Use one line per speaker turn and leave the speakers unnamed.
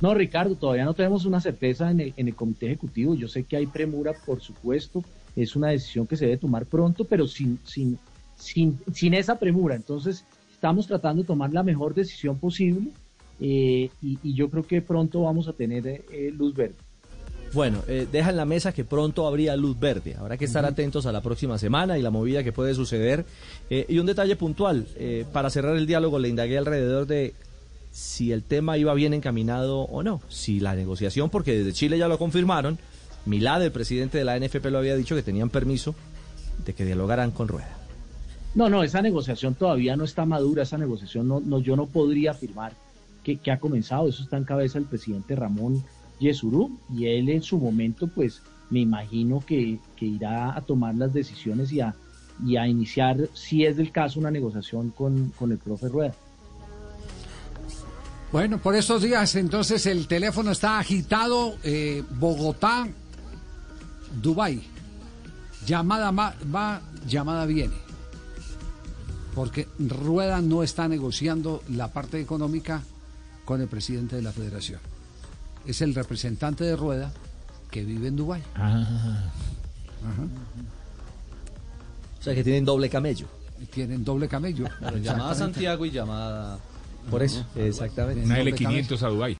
No, Ricardo, todavía no tenemos una certeza en el, en el comité ejecutivo. Yo sé que hay premura, por supuesto. Es una decisión que se debe tomar pronto, pero sin, sin, sin, sin esa premura. Entonces, estamos tratando de tomar la mejor decisión posible eh, y, y, yo creo que pronto vamos a tener eh, luz verde.
Bueno, eh, deja en la mesa que pronto habría luz verde. Habrá que estar atentos a la próxima semana y la movida que puede suceder. Eh, y un detalle puntual, eh, para cerrar el diálogo le indagué alrededor de si el tema iba bien encaminado o no. Si la negociación, porque desde Chile ya lo confirmaron, Milad, el presidente de la NFP, lo había dicho que tenían permiso de que dialogaran con Rueda.
No, no, esa negociación todavía no está madura, esa negociación no, no yo no podría afirmar que, ha comenzado, eso está en cabeza el presidente Ramón Yesurú y él en su momento pues me imagino que, que, irá a tomar las decisiones y a, y a iniciar, si es del caso, una negociación con, con el profe Rueda.
Bueno, por estos días entonces el teléfono está agitado, eh, Bogotá, Dubái. Llamada va, llamada viene. Porque Rueda no está negociando la parte económica con el presidente de la federación. Es el representante de Rueda que vive en Dubái.
Ah.
Ajá.
O sea que tienen doble camello.
Tienen doble camello.
Llamada a Santiago y llamada...
Por eso, exactamente.
Una L500 a Dubái.